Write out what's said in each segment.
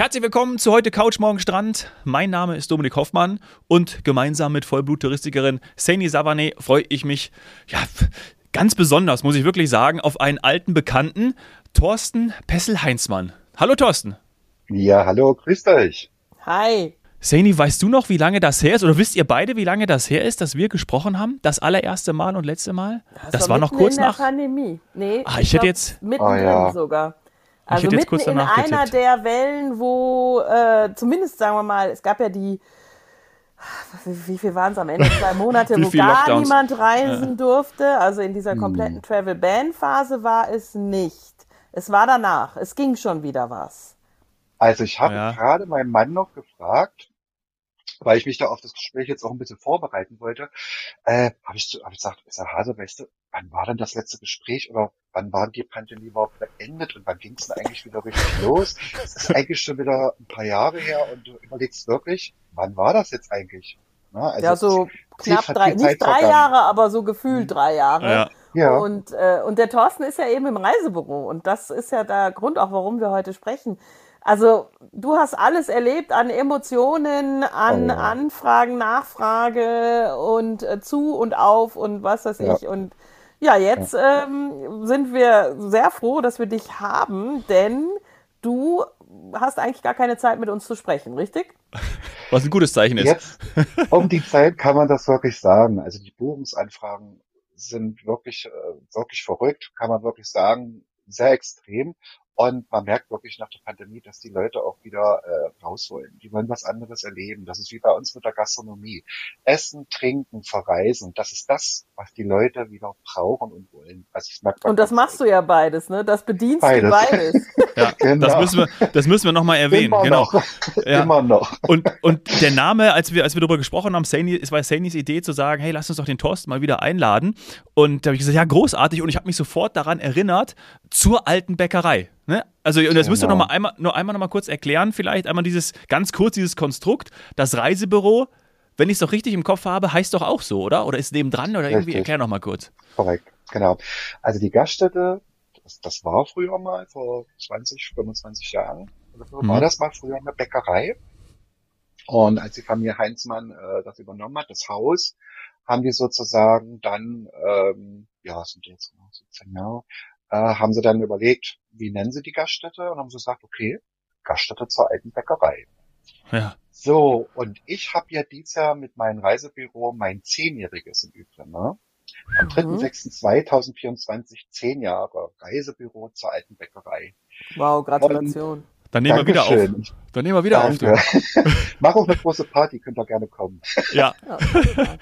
Herzlich willkommen zu heute Couch Morgen Strand. Mein Name ist Dominik Hoffmann und gemeinsam mit Vollblut-Touristikerin Saini Savane freue ich mich, ja, ganz besonders, muss ich wirklich sagen, auf einen alten Bekannten, Thorsten Pessel-Heinzmann. Hallo Thorsten. Ja, hallo, grüßt euch. Hi. Saini, weißt du noch, wie lange das her ist? Oder wisst ihr beide, wie lange das her ist, dass wir gesprochen haben? Das allererste Mal und letzte Mal? Das, das war, war noch kurz in nach. der Pandemie. Nee, Ah, ich hätte glaub, jetzt- Mittendrin Ah, ja. sogar. Ich Also mitten kurz in einer getippt. der Wellen, wo äh, zumindest, sagen wir mal, es gab ja die, wie, wie viel waren es am Ende? Zwei Monate, wo gar Lockdowns? niemand reisen durfte. Also in Hm. dieser kompletten Travel-Ban-Phase war es nicht. Es war danach. Es ging schon wieder was. Also ich habe Ja. gerade meinen Mann noch gefragt, weil ich mich da auf das Gespräch jetzt auch ein bisschen vorbereiten wollte, äh, habe ich, zu- hab ich gesagt, ist Herr Hase, weißt du, wann war denn das letzte Gespräch oder wann war die Pandemie überhaupt beendet und wann ging es denn eigentlich wieder richtig los? Es ist eigentlich schon wieder ein paar Jahre her und du überlegst wirklich, wann war das jetzt eigentlich? Na, also ja, so knapp drei, Zeit nicht drei vergangen. Jahre, aber so gefühlt drei Jahre. Ja. Ja, Und, äh, und der Thorsten ist ja eben im Reisebüro und das ist ja der Grund auch, warum wir heute sprechen. Also du hast alles erlebt an Emotionen, an Oh ja. Anfragen, Nachfrage und äh, zu und auf und was weiß Ja. ich. Und ja, jetzt ähm, sind wir sehr froh, dass wir dich haben, denn du hast eigentlich gar keine Zeit mit uns zu sprechen, richtig? Was ein gutes Zeichen ist. Jetzt um die Zeit kann man das wirklich sagen. Also die Buchungsanfragen sind wirklich, äh, wirklich verrückt, kann man wirklich sagen, sehr extrem. Und man merkt wirklich nach der Pandemie, dass die Leute auch wieder äh, raus wollen. Die wollen was anderes erleben. Das ist wie bei uns mit der Gastronomie. Essen, trinken, verreisen. Das ist das, was die Leute wieder brauchen und wollen. Also das merkt man Und das machst du ja beides, ne? Das bedienst Beides. du beides. Ja, Genau. das müssen wir, das müssen wir nochmal erwähnen. Immer genau. noch. Ja. Immer noch. Und, und der Name, als wir, als wir darüber gesprochen haben, Saini, es war Sainis Idee zu sagen, hey, lass uns doch den Thorsten mal wieder einladen. Und da habe ich gesagt, ja, großartig. Und ich habe mich sofort daran erinnert, zur alten Bäckerei. Ne? Also, und das müsst ihr noch Genau. mal einmal, nur einmal noch mal kurz erklären, vielleicht einmal dieses, ganz kurz dieses Konstrukt, das Reisebüro, wenn ich es doch richtig im Kopf habe, heißt doch auch so, oder? Oder ist nebendran oder irgendwie? Richtig. Erklär noch mal kurz. Korrekt, genau. Also die Gaststätte, das, das war früher mal, vor 20, 25 Jahren, Mhm. war das mal früher eine Bäckerei. Und als die Familie Heinzmann äh, das übernommen hat, das Haus, haben die sozusagen dann, ähm, ja, sind die jetzt genau, 17 Jahre, äh, haben sie dann überlegt, wie nennen sie die Gaststätte? Und haben sie gesagt, okay, Gaststätte zur alten Bäckerei. Ja. So, und ich habe ja dieses Jahr mit meinem Reisebüro mein Zehnjähriges im Übrigen, ne? Am Mhm. 3.6.2024 zehn Jahre Reisebüro zur alten Bäckerei. Wow, Gratulation. Dann nehmen wir wieder auf. Dankeschön. Dann nehmen wir wieder Danke. auf. Mach auch eine große Party, könnt ihr gerne kommen. Ja.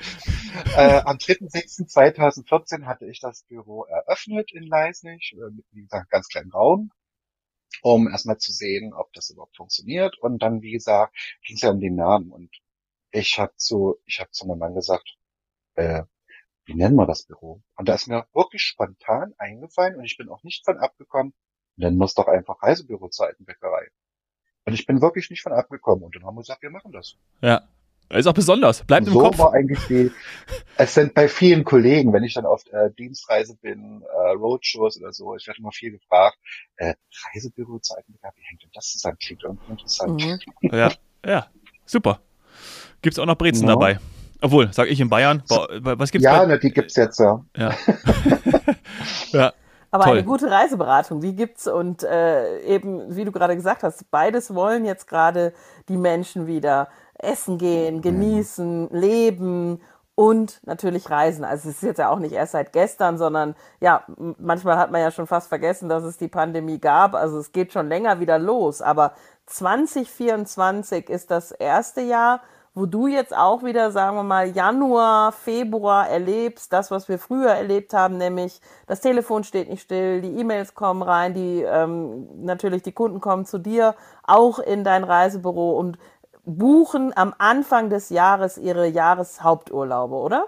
Äh, am 3.6.2014 hatte ich das Büro eröffnet in Leisnig, äh, mit, wie gesagt, ganz kleinen Raum, um erstmal zu sehen, ob das überhaupt funktioniert. Und dann, wie gesagt, ging es ja um den Namen. Und ich habe zu, ich habe zu meinem Mann gesagt, äh, wie nennen wir das Büro? Und da ist mir wirklich spontan eingefallen und ich bin auch nicht von abgekommen, nennen doch einfach Reisebüro zur alten Bäckerei. Und ich bin wirklich nicht von abgekommen. Und dann haben wir gesagt, wir machen das. Ja. Ist auch besonders. Bleibt im so Kopf. war eigentlich die, es sind bei vielen Kollegen, wenn ich dann auf äh, Dienstreise bin, äh, Roadshows oder so, ich werde immer viel gefragt, äh, Reisebüro zur alten Bäckerei, wie hängt denn das zusammen? Klingt irgendwie interessant. Mhm. Ja, ja, super. Gibt's auch noch Brezen Ja. dabei. Obwohl, sag ich in Bayern, was gibt's Ja, bei, ne, die gibt's jetzt ja. ja. ja, Aber Toll. eine gute Reiseberatung, die gibt's und äh, eben, wie du gerade gesagt hast, beides wollen jetzt gerade die Menschen wieder essen gehen, genießen, leben und natürlich reisen. Also es ist jetzt ja auch nicht erst seit gestern, sondern ja, manchmal hat man ja schon fast vergessen, dass es die Pandemie gab. Also es geht schon länger wieder los. Aber 2024 ist das erste Jahr, wo du jetzt auch wieder, sagen wir mal, Januar, Februar erlebst, das, was wir früher erlebt haben, nämlich das Telefon steht nicht still, die E-Mails kommen rein, die ähm, natürlich die Kunden kommen zu dir, auch in dein Reisebüro und buchen am Anfang des Jahres ihre Jahreshaupturlaube, oder?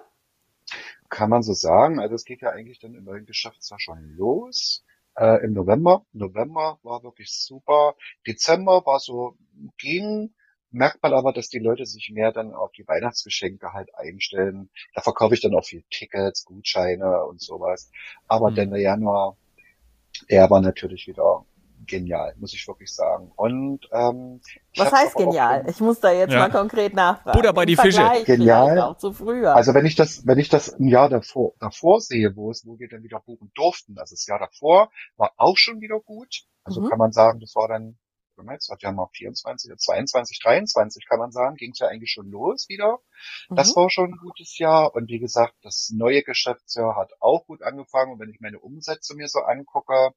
Kann man so sagen. Also es geht ja eigentlich dann im neuen Geschäftsjahr schon los. Äh, Im November. November war wirklich super. Dezember war so, ging, merkt man aber, dass die Leute sich mehr dann auf die Weihnachtsgeschenke halt einstellen. Da verkaufe ich dann auch viel Tickets, Gutscheine und sowas. Aber Mhm. dann der Januar, der war natürlich wieder genial, muss ich wirklich sagen. Und ähm, was heißt genial? Ich muss da jetzt ja. mal konkret nachfragen. Butter bei die Fische. Genial. Auch zu früher. Also wenn ich das, wenn ich das ein Jahr davor, davor sehe, wo es, wo wir dann wieder buchen durften, also das Jahr davor war auch schon wieder gut. Also mhm. kann man sagen, das war dann, jetzt hat ja mal 24, 22, 23 kann man sagen, ging es ja eigentlich schon los wieder. Mhm. Das war schon ein gutes Jahr. Und wie gesagt, das neue Geschäftsjahr hat auch gut angefangen. Und wenn ich meine Umsätze mir so angucke,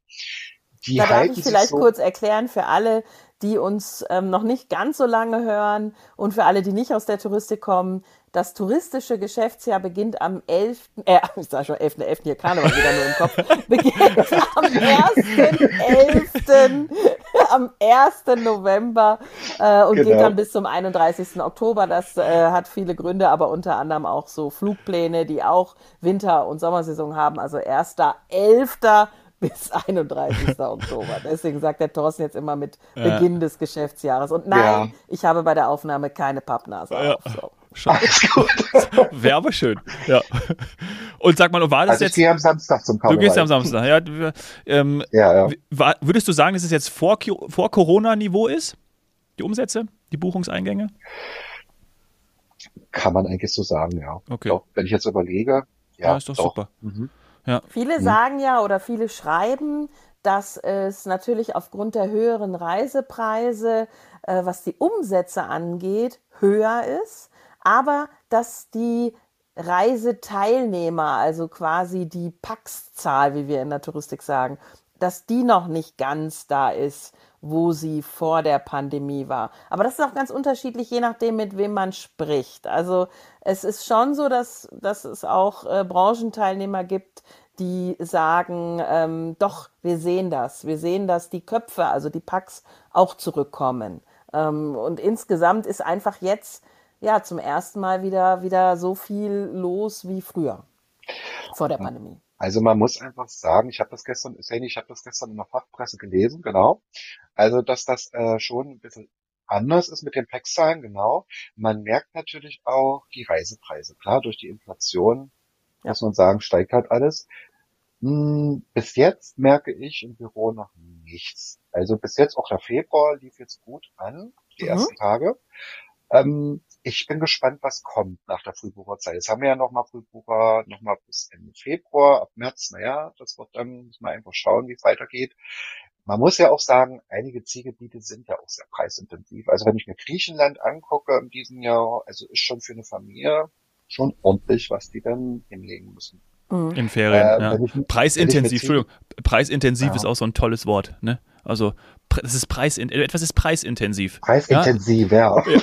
die da darf ich vielleicht so kurz erklären für alle, die uns ähm, noch nicht ganz so lange hören und für alle, die nicht aus der Touristik kommen. Das touristische Geschäftsjahr beginnt am 11., äh, ich sag schon 11., 11. hier Karneval wieder nur im Kopf, beginnt am 1.11., am 1. November äh, und genau. geht dann bis zum 31. Oktober. Das äh, hat viele Gründe, aber unter anderem auch so Flugpläne, die auch Winter- und Sommersaison haben. Also 1.11., bis 31. Oktober. Deswegen sagt der Thorsten jetzt immer mit ja. Beginn des Geschäftsjahres. Und nein, ja. ich habe bei der Aufnahme keine Pappnase ja. auf. So. Wäre aber schön. Ja. Und sag mal, war das also jetzt. Ich gehe am Samstag zum Karneval. Du gehst am Samstag, ja. Ähm, ja, ja. Würdest du sagen, dass es jetzt vor, vor Corona-Niveau ist? Die Umsätze, die Buchungseingänge? Kann man eigentlich so sagen, ja. Okay. Doch, wenn ich jetzt überlege, ja. ja ist doch, doch. super. Mhm. Ja. Viele mhm. sagen ja oder viele schreiben, dass es natürlich aufgrund der höheren Reisepreise, äh, was die Umsätze angeht, höher ist, aber dass die Reiseteilnehmer, also quasi die Pax-Zahl, wie wir in der Touristik sagen, dass die noch nicht ganz da ist, wo sie vor der Pandemie war. Aber das ist auch ganz unterschiedlich, je nachdem, mit wem man spricht. Also es ist schon so, dass, dass es auch äh, Branchenteilnehmer gibt, die sagen, ähm, doch, wir sehen das. Wir sehen, dass die Köpfe, also die Packs, auch zurückkommen. Ähm, und insgesamt ist einfach jetzt ja zum ersten Mal wieder, wieder so viel los wie früher vor der Pandemie. Also man muss einfach sagen, ich habe das gestern, Sani, ich habe das gestern in der Fachpresse gelesen, genau. Also dass das äh, schon ein bisschen anders ist mit den Packzahlen, genau. Man merkt natürlich auch die Reisepreise. Klar, durch die Inflation ja. muss man sagen, steigt halt alles. Hm, bis jetzt merke ich im Büro noch nichts. Also bis jetzt auch der Februar lief jetzt gut an, die mhm. ersten Tage. Ähm, ich bin gespannt, was kommt nach der Frühbucherzeit. Jetzt haben wir ja nochmal Frühbucher, nochmal bis Ende Februar, ab März, naja, das wird dann, muss man einfach schauen, wie es weitergeht. Man muss ja auch sagen, einige Zielgebiete sind ja auch sehr preisintensiv. Also wenn ich mir Griechenland angucke in diesem Jahr, also ist schon für eine Familie schon ordentlich, was die dann hinlegen müssen. Mhm. In Ferien, äh, ja. Ich, preisintensiv, Entschuldigung, preisintensiv ja. ist auch so ein tolles Wort, ne? Also das ist Preis, etwas ist preisintensiv. Preisintensiv, ja. ja.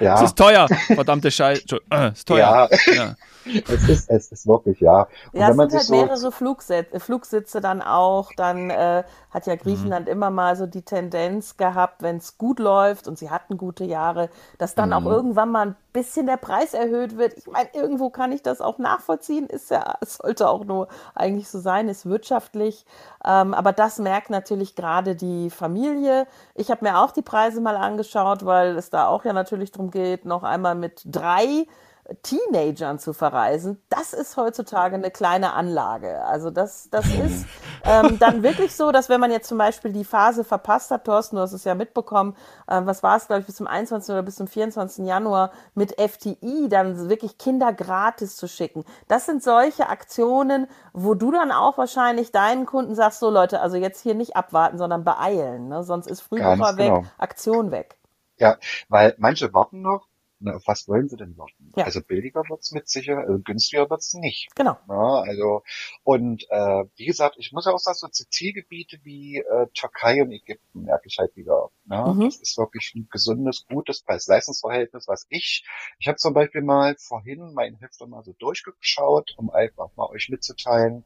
ja. Es ist teuer, verdammte Scheiße. Äh, ist teuer. Ja. ja. Es ist, es ist wirklich, ja. Und ja, es sind halt so mehrere Flugsitze, Flugsitze dann auch. Dann äh, hat ja Griechenland mhm. immer mal so die Tendenz gehabt, wenn es gut läuft und sie hatten gute Jahre, dass dann mhm. auch irgendwann mal ein bisschen der Preis erhöht wird. Ich meine, irgendwo kann ich das auch nachvollziehen. Ist ja, es sollte auch nur eigentlich so sein, ist wirtschaftlich. Ähm, aber das merkt natürlich gerade die Familie. Ich habe mir auch die Preise mal angeschaut, weil es da auch ja natürlich darum geht, noch einmal mit drei Teenagern zu verreisen, das ist heutzutage eine kleine Anlage. Also das, das ist ähm, dann wirklich so, dass wenn man jetzt zum Beispiel die Phase verpasst hat, Thorsten, du hast es ja mitbekommen, äh, was war es, glaube ich, bis zum 21. oder bis zum 24. Januar mit FTI, dann wirklich Kinder gratis zu schicken. Das sind solche Aktionen, wo du dann auch wahrscheinlich deinen Kunden sagst, so Leute, also jetzt hier nicht abwarten, sondern beeilen, ne? sonst ist Frühbucher weg, genau. Aktion weg. Ja, weil manche warten noch na, auf was wollen sie denn warten? Ja. Also billiger wird's mit sicher, also günstiger wird's nicht. Genau. Ja, also und äh, wie gesagt, ich muss ja auch sagen, so Zielgebiete wie äh, Türkei und Ägypten merke ich halt wieder. Ne? Mhm. Das ist wirklich ein gesundes, gutes Preis-Leistungsverhältnis, was ich. Ich habe zum Beispiel mal vorhin mein Hefter mal so durchgeschaut, um einfach mal euch mitzuteilen,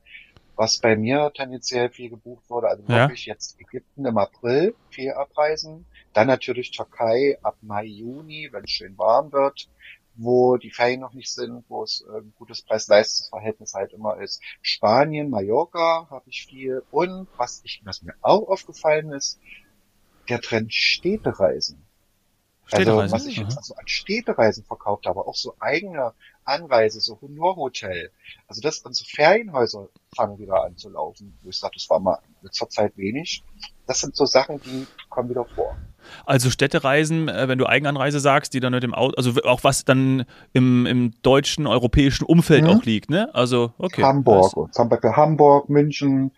was bei mir tendenziell viel gebucht wurde. Also ja. wirklich jetzt Ägypten im April viel abreisen. Dann natürlich Türkei ab Mai, Juni, wenn es schön warm wird, wo die Ferien noch nicht sind, wo es äh, ein gutes Preis-Leistungs-Verhältnis halt immer ist. Spanien, Mallorca habe ich viel. Und was, ich, was mir auch aufgefallen ist, der Trend Städtereisen. Also was ich jetzt also an Städtereisen verkauft habe, auch so eigene Anreise, so nur Hotel. Also das, unsere Ferienhäuser fangen wieder an zu laufen. Wo ich sage, das war mal zur Zeit wenig. Das sind so Sachen, die kommen wieder vor. Also Städtereisen, äh, wenn du Eigenanreise sagst, die dann mit dem Auto, also auch was dann im, im deutschen, europäischen Umfeld mhm. auch liegt, ne? Also, okay. Hamburg, und zum Beispiel Hamburg, München,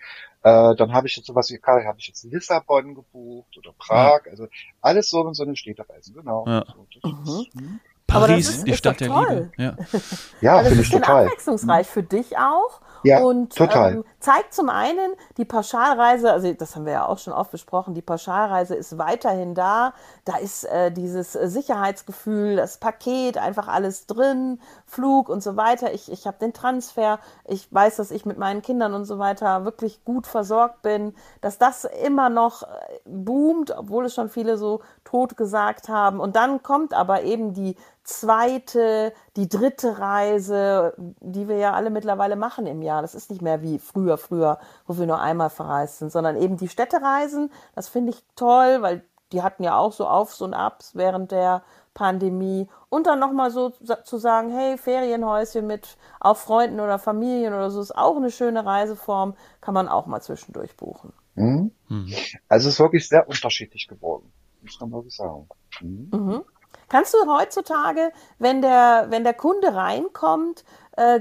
äh, dann habe ich jetzt sowas wie, habe ich jetzt Lissabon gebucht oder Prag, ja. also alles so in so eine Städtereisen, genau. Ja. So, mhm. Paris, ist, die Stadt der Liebe. Ja, ja also finde ich total. abwechslungsreich für dich auch. Ja, und total. Ähm, zeigt zum einen die Pauschalreise, also das haben wir ja auch schon oft besprochen, die Pauschalreise ist weiterhin da. Da ist äh, dieses Sicherheitsgefühl, das Paket, einfach alles drin, Flug und so weiter. Ich, ich habe den Transfer, ich weiß, dass ich mit meinen Kindern und so weiter wirklich gut versorgt bin, dass das immer noch äh, boomt, obwohl es schon viele so tot gesagt haben. Und dann kommt aber eben die zweite, die dritte Reise, die wir ja alle mittlerweile machen im Jahr. Das ist nicht mehr wie früher, früher, wo wir nur einmal verreist sind, sondern eben die Städtereisen. Das finde ich toll, weil die hatten ja auch so Aufs und Abs während der Pandemie. Und dann nochmal so zu sagen, hey, Ferienhäuschen mit auch Freunden oder Familien oder so ist auch eine schöne Reiseform, kann man auch mal zwischendurch buchen. Mhm. Mhm. Also es ist wirklich sehr unterschiedlich geworden, muss man wirklich sagen. Mhm. mhm. Kannst du heutzutage, wenn der, wenn der Kunde reinkommt, äh,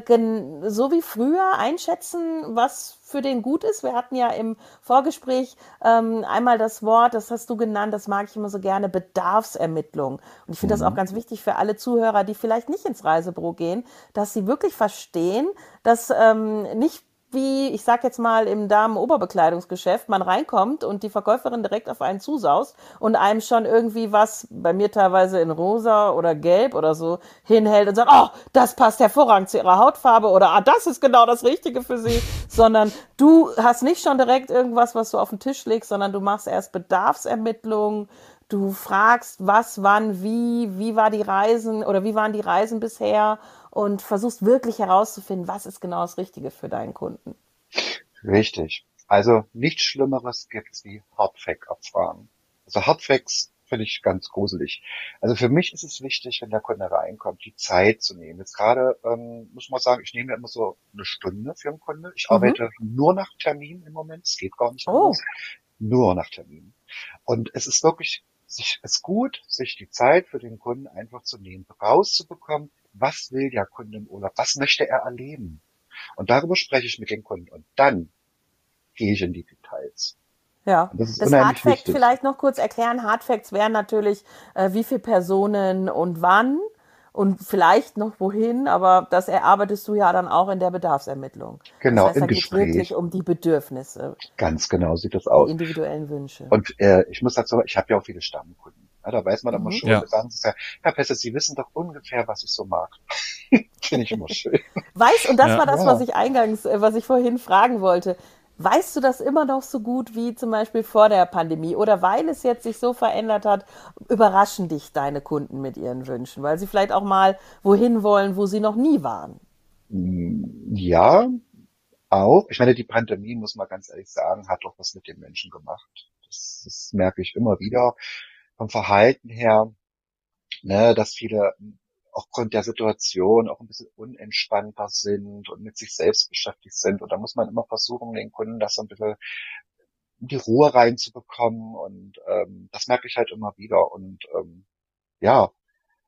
so wie früher einschätzen, was für den gut ist? Wir hatten ja im Vorgespräch ähm, einmal das Wort, das hast du genannt, das mag ich immer so gerne, Bedarfsermittlung. Und ich finde mhm. das auch ganz wichtig für alle Zuhörer, die vielleicht nicht ins Reisebüro gehen, dass sie wirklich verstehen, dass ähm, nicht wie, ich sag jetzt mal, im Damen-Oberbekleidungsgeschäft man reinkommt und die Verkäuferin direkt auf einen zusaust und einem schon irgendwie was, bei mir teilweise in rosa oder gelb oder so, hinhält und sagt, oh, das passt hervorragend zu ihrer Hautfarbe oder ah, das ist genau das Richtige für sie, sondern du hast nicht schon direkt irgendwas, was du auf den Tisch legst, sondern du machst erst Bedarfsermittlungen, du fragst, was, wann, wie, wie war die Reisen oder wie waren die Reisen bisher und versuchst wirklich herauszufinden, was ist genau das Richtige für deinen Kunden. Richtig. Also nichts Schlimmeres gibt's wie Hardfact-Abfragen. Also Hardfacts finde ich ganz gruselig. Also für mich ist es wichtig, wenn der Kunde reinkommt, die Zeit zu nehmen. Jetzt gerade ähm, muss man sagen, ich nehme immer so eine Stunde für einen Kunde. Ich mhm. arbeite nur nach Termin im Moment. Es geht gar nicht oh. Nur nach Termin. Und es ist wirklich, sich, es ist gut, sich die Zeit für den Kunden einfach zu nehmen, rauszubekommen, was will der Kunde im Urlaub, was möchte er erleben. Und darüber spreche ich mit dem Kunden und dann gehe ich in die Details. Ja, das, ist das Hardfact vielleicht noch kurz erklären. Hardfacts wären natürlich, äh, wie viele Personen und wann und vielleicht noch wohin, aber das erarbeitest du ja dann auch in der Bedarfsermittlung. Genau, das heißt, im Gespräch. wirklich um die Bedürfnisse. Ganz genau sieht das aus. Die individuellen Wünsche. Und äh, ich muss dazu, ich habe ja auch viele Stammkunden. Ja, da weiß man mhm. immer schon, ja. sagen sie ja, Herr Pesse, Sie wissen doch ungefähr, was ich so mag. Finde ich immer schön. Weiß, und das ja. war das, was ich eingangs, äh, was ich vorhin fragen wollte. Weißt du das immer noch so gut wie zum Beispiel vor der Pandemie? Oder weil es jetzt sich so verändert hat, überraschen dich deine Kunden mit ihren Wünschen, weil sie vielleicht auch mal wohin wollen, wo sie noch nie waren? Mm, ja, auch. Ich meine, die Pandemie, muss man ganz ehrlich sagen, hat doch was mit den Menschen gemacht. Das, das merke ich immer wieder vom Verhalten her, ne, dass viele aufgrund der Situation auch ein bisschen unentspannter sind und mit sich selbst beschäftigt sind. Und da muss man immer versuchen, den Kunden das so ein bisschen in die Ruhe reinzubekommen. Und ähm, das merke ich halt immer wieder. Und ähm, ja,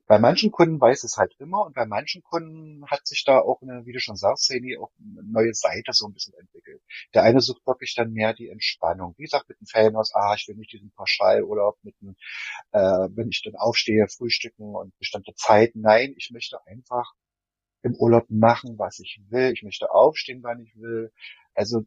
bei manchen Kunden weiß es halt immer und bei manchen Kunden hat sich da auch eine, wie du schon sagst, Seni, auch eine neue Seite so ein bisschen entwickelt. Der eine sucht wirklich dann mehr die Entspannung. Wie gesagt, mit dem Ferienhaus, ah, ich will nicht diesen Pauschalurlaub mit dem, äh, wenn ich dann aufstehe, frühstücken und bestimmte Zeiten. Nein, ich möchte einfach im Urlaub machen, was ich will. Ich möchte aufstehen, wann ich will. Also,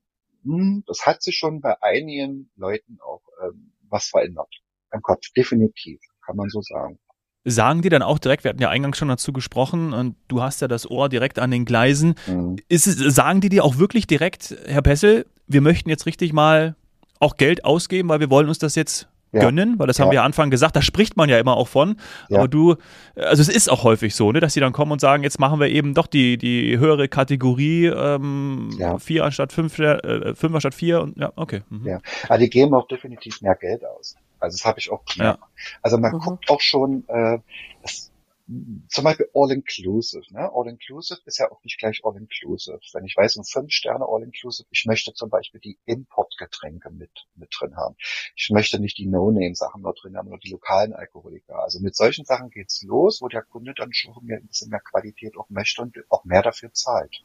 mh, hm, das hat sich schon bei einigen Leuten auch ähm, was verändert. Im Kopf, definitiv, kann man so sagen sagen die dann auch direkt, wir hatten ja eingangs schon dazu gesprochen und du hast ja das Ohr direkt an den Gleisen. Mhm. Ist es, sagen die dir auch wirklich direkt, Herr Pessel, wir möchten jetzt richtig mal auch Geld ausgeben, weil wir wollen uns das jetzt ja. gönnen, weil das haben ja. wir ja Anfang gesagt, da spricht man ja immer auch von. Ja. Aber du, also es ist auch häufig so, ne, dass sie dann kommen und sagen, jetzt machen wir eben doch die, die höhere Kategorie, ähm, vier anstatt fünf, äh, fünf anstatt vier und ja, okay. Mhm. Ja, aber die geben auch definitiv mehr Geld aus. Also das habe ich auch gemerkt. Ja. Also man mhm. guckt auch schon, äh, das, zum Beispiel All-Inclusive. Ne? All-Inclusive ist ja auch nicht gleich All-Inclusive. Wenn ich weiß, um fünf Sterne All-Inclusive, ich möchte zum Beispiel die Importgetränke mit, mit drin haben. Ich möchte nicht die No-Name-Sachen dort drin haben, nur die lokalen Alkoholiker. Also mit solchen Sachen geht's los, wo der Kunde dann schon ein bisschen mehr Qualität auch möchte und auch mehr dafür zahlt.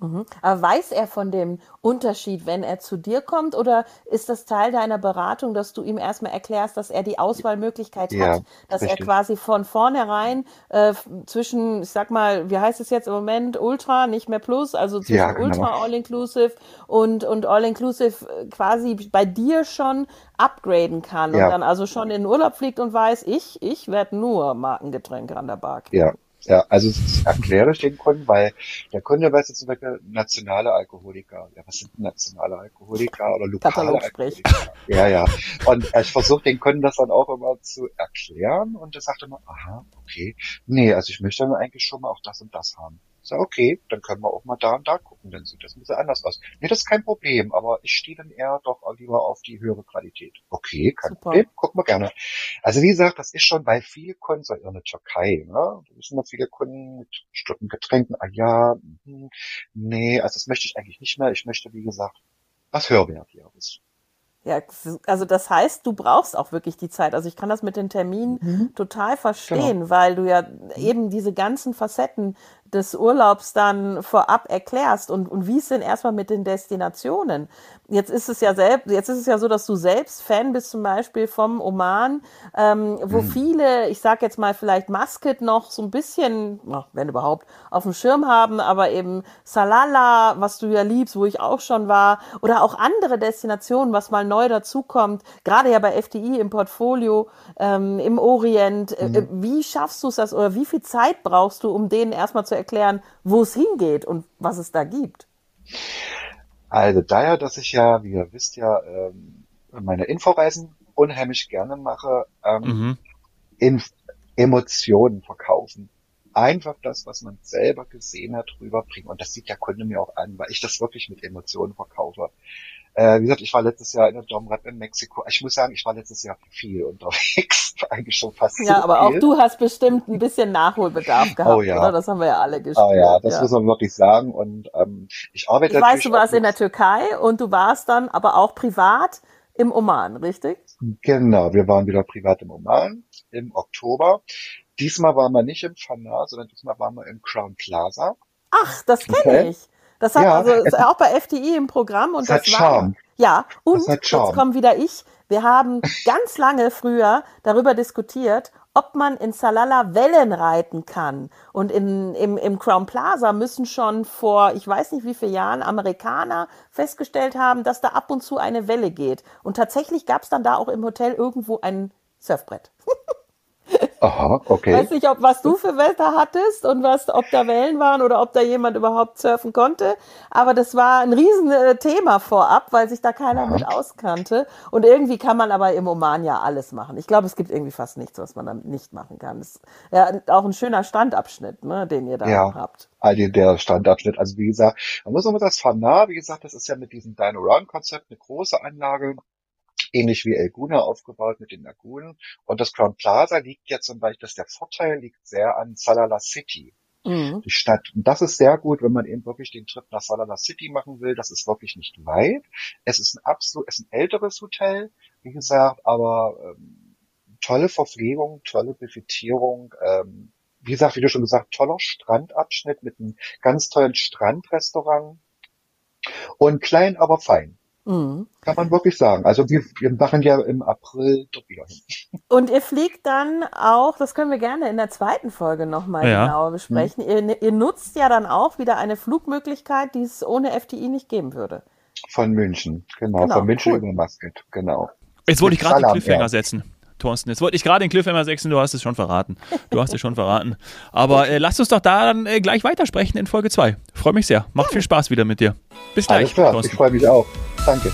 Mhm. Aber weiß er von dem Unterschied, wenn er zu dir kommt, oder ist das Teil deiner Beratung, dass du ihm erstmal erklärst, dass er die Auswahlmöglichkeit ja, hat, dass richtig. er quasi von vornherein äh, zwischen, ich sag mal, wie heißt es jetzt im Moment, Ultra, nicht mehr Plus, also zwischen ja, genau. Ultra All-Inclusive und, und All-Inclusive äh, quasi bei dir schon upgraden kann ja. und dann also schon in den Urlaub fliegt und weiß, ich, ich werde nur Markengetränke an der Bar kriegen. Ja, ja, also erkläre ich den Kunden, weil der Kunde weiß jetzt zum Beispiel nationale Alkoholiker. Ja, was sind nationale Alkoholiker oder lokale Alkoholiker? Ja, ja. Und ich versuche den Kunden das dann auch immer zu erklären und er sagt immer, aha, okay. Nee, also ich möchte dann eigentlich schon mal auch das und das haben. Sag, okay, dann können wir auch mal da und da gucken, dann sieht das ein bisschen anders aus. Nee, das ist kein Problem, aber ich stehe dann eher doch lieber auf die höhere Qualität. Okay, kein Super. Problem, gucken wir gerne. Also wie gesagt, das ist schon bei vielen Kunden, so in der Türkei, ne? Da wissen noch viele Kunden mit bestimmten Getränken, ah ja, mh, nee, also das möchte ich eigentlich nicht mehr. Ich möchte, wie gesagt, was Höherwertiges. Ja, also das heißt, du brauchst auch wirklich die Zeit. Also ich kann das mit den Terminen mhm. total verstehen, genau. weil du ja eben diese ganzen Facetten des Urlaubs dann vorab erklärst und, und wie ist denn erstmal mit den Destinationen? Jetzt ist es ja selbst, jetzt ist es ja so, dass du selbst Fan bist zum Beispiel vom Oman, ähm, wo mhm. viele, ich sag jetzt mal vielleicht Muscat noch so ein bisschen, wenn überhaupt, auf dem Schirm haben, aber eben Salala, was du ja liebst, wo ich auch schon war, oder auch andere Destinationen, was mal neu dazukommt, gerade ja bei FDI im Portfolio, ähm, im Orient. Äh, mhm. Wie schaffst du es das oder wie viel Zeit brauchst du, um denen erstmal zu erklären, wo es hingeht und was es da gibt? Also daher, dass ich ja, wie ihr wisst ja, ähm, meine Inforeisen unheimlich gerne mache, ähm, mhm. in Emotionen verkaufen. Einfach das, was man selber gesehen hat, rüberbringen. Und das sieht der Kunde mir auch an, weil ich das wirklich mit Emotionen verkaufe. Äh, wie gesagt, ich war letztes Jahr in der Domrep in Mexiko. Ich muss sagen, ich war letztes Jahr viel unterwegs. Eigentlich schon fast Ja, aber viel. auch du hast bestimmt ein bisschen Nachholbedarf gehabt, oh, ja. oder? Das haben wir ja alle gespürt. Oh ja, das ja. muss man wirklich sagen. Und ähm, ich arbeite Ich weiß, du warst in der Türkei und du warst dann aber auch privat im Oman, richtig? Genau, wir waren wieder privat im Oman im Oktober. Diesmal waren wir nicht im Fana, sondern diesmal waren wir im Crown Plaza. Ach, das kenne okay. ich. Das hat ja, also ist auch bei FDI im Programm und das, das war Charme. ja und jetzt kommt wieder ich. Wir haben ganz lange früher darüber diskutiert, ob man in Salala Wellen reiten kann. Und in, im, im Crown Plaza müssen schon vor, ich weiß nicht wie viele Jahren, Amerikaner festgestellt haben, dass da ab und zu eine Welle geht. Und tatsächlich gab es dann da auch im Hotel irgendwo ein Surfbrett. Aha, okay. Weiß nicht, ob was du für Wetter hattest und was, ob da Wellen waren oder ob da jemand überhaupt surfen konnte. Aber das war ein Riesenthema äh, vorab, weil sich da keiner Aha. mit auskannte. Und irgendwie kann man aber im Oman ja alles machen. Ich glaube, es gibt irgendwie fast nichts, was man dann nicht machen kann. Das ist ja auch ein schöner Standabschnitt, ne, den ihr da ja. habt. Also der Standabschnitt. Also wie gesagt, man muss nochmal das Fanar, wie gesagt, das ist ja mit diesem Dino Run Konzept eine große Anlage ähnlich wie El Guna aufgebaut mit den Lagunen. Und das Crown Plaza liegt ja zum Beispiel, dass der Vorteil liegt sehr an Salala City. Mhm. Die Stadt. Und das ist sehr gut, wenn man eben wirklich den Trip nach Salala City machen will. Das ist wirklich nicht weit. Es ist ein absolut, es ist ein älteres Hotel, wie gesagt, aber ähm, tolle Verpflegung, tolle Buffetierung, ähm, wie gesagt, wie du schon gesagt, toller Strandabschnitt mit einem ganz tollen Strandrestaurant und klein, aber fein. Mhm. Kann man wirklich sagen. Also wir, wir machen ja im April dort wieder hin. Und ihr fliegt dann auch, das können wir gerne in der zweiten Folge nochmal ja. genauer besprechen. Mhm. Ihr, ihr, nutzt ja dann auch wieder eine Flugmöglichkeit, die es ohne FTI nicht geben würde. Von München, genau. genau. Von München cool. über Muscat, genau. Jetzt wollte ich gerade den Cliffhanger setzen. Thorsten. Jetzt wollte ich gerade den Cliffhanger setzen, du hast es schon verraten. Du hast es schon verraten. Aber äh, lasst uns doch da dann äh, gleich weitersprechen in Folge 2. Freue mich sehr. Macht viel Spaß wieder mit dir. Bis gleich. Alles klar, Thorsten. ich freue mich auch. Danke.